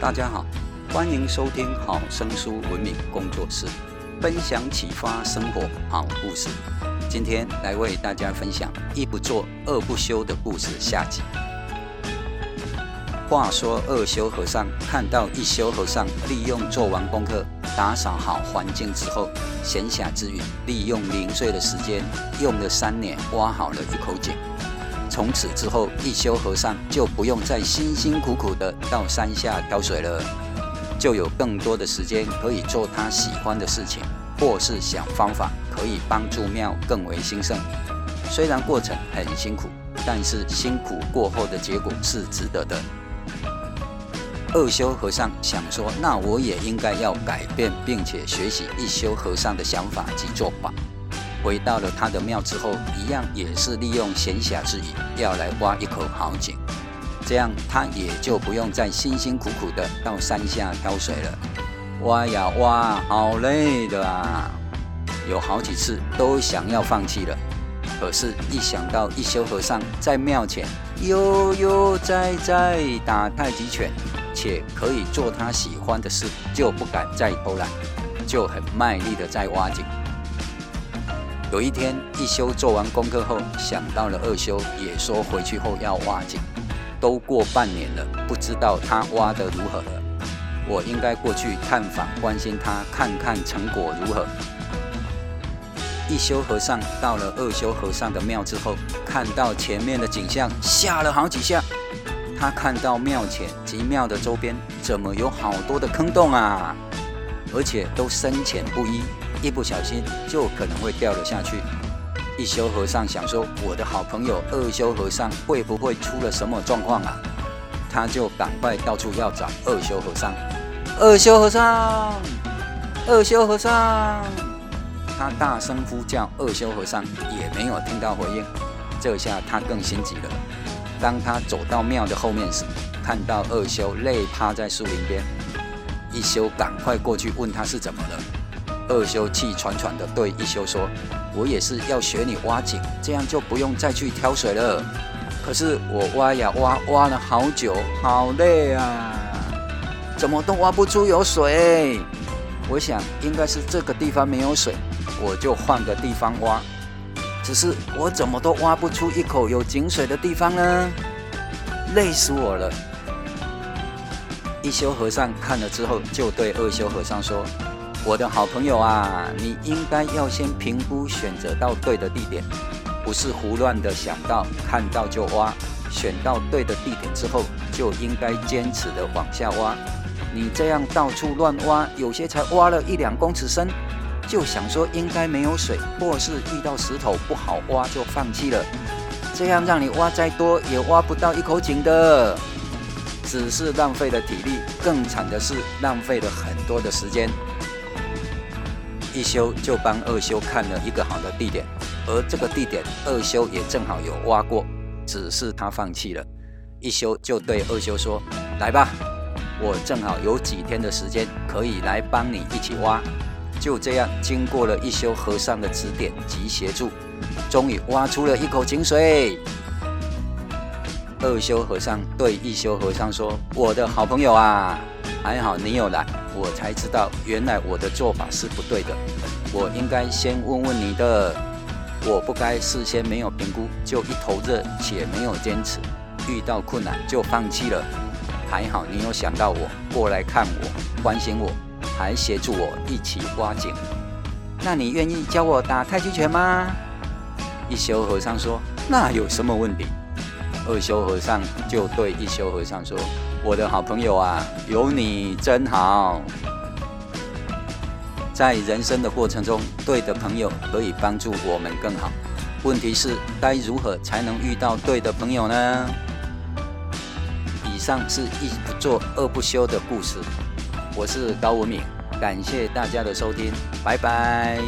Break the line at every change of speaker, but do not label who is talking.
大家好，欢迎收听好声书文明工作室，分享启发生活好故事。今天来为大家分享一不做二不休的故事下集。话说二休和尚看到一休和尚利用做完功课、打扫好环境之后，闲暇之余利用零碎的时间，用了三年挖好了一口井。从此之后，一休和尚就不用再辛辛苦苦地到山下挑水了，就有更多的时间可以做他喜欢的事情，或是想方法可以帮助庙更为兴盛。虽然过程很辛苦，但是辛苦过后的结果是值得的。二休和尚想说：“那我也应该要改变，并且学习一休和尚的想法及做法。”回到了他的庙之后，一样也是利用闲暇之余要来挖一口好井，这样他也就不用再辛辛苦苦的到山下挑水了。挖呀挖，好累的啊！有好几次都想要放弃了，可是，一想到一休和尚在庙前悠悠哉哉打太极拳。且可以做他喜欢的事，就不敢再偷懒，就很卖力的在挖井。有一天，一休做完功课后，想到了二休，也说回去后要挖井。都过半年了，不知道他挖得如何了。我应该过去探访，关心他，看看成果如何。一休和尚到了二休和尚的庙之后，看到前面的景象，吓了好几下。他看到庙前及庙的周边怎么有好多的坑洞啊，而且都深浅不一，一不小心就可能会掉了下去。一休和尚想说：“我的好朋友二休和尚会不会出了什么状况啊？”他就赶快到处要找二休和尚。二休和尚，二休和尚，他大声呼叫，二休和尚也没有听到回应。这下他更心急了。当他走到庙的后面时，看到二休累趴在树林边，一休赶快过去问他是怎么了。二休气喘喘地对一休说：“我也是要学你挖井，这样就不用再去挑水了。可是我挖呀挖，挖了好久，好累啊，怎么都挖不出有水。我想应该是这个地方没有水，我就换个地方挖。”只是我怎么都挖不出一口有井水的地方呢？累死我了！一休和尚看了之后，就对二休和尚说：“我的好朋友啊，你应该要先评估选择到对的地点，不是胡乱的想到看到就挖。选到对的地点之后，就应该坚持的往下挖。你这样到处乱挖，有些才挖了一两公尺深。”就想说应该没有水，或是遇到石头不好挖就放弃了，这样让你挖再多也挖不到一口井的，只是浪费了体力，更惨的是浪费了很多的时间。一休就帮二休看了一个好的地点，而这个地点二休也正好有挖过，只是他放弃了。一休就对二休说：“来吧，我正好有几天的时间可以来帮你一起挖。”就这样，经过了一休和尚的指点及协助，终于挖出了一口井水。二修和尚对一修和尚说：“我的好朋友啊，还好你有来，我才知道原来我的做法是不对的。我应该先问问你的，我不该事先没有评估就一头热且没有坚持，遇到困难就放弃了。还好你有想到我，过来看我，关心我。”还协助我一起挖井，那你愿意教我打太极拳吗？一修和尚说：“那有什么问题？”二修和尚就对一修和尚说：“我的好朋友啊，有你真好。在人生的过程中，对的朋友可以帮助我们更好。问题是，该如何才能遇到对的朋友呢？”以上是一不做二不休的故事。我是高文敏，感谢大家的收听，拜拜。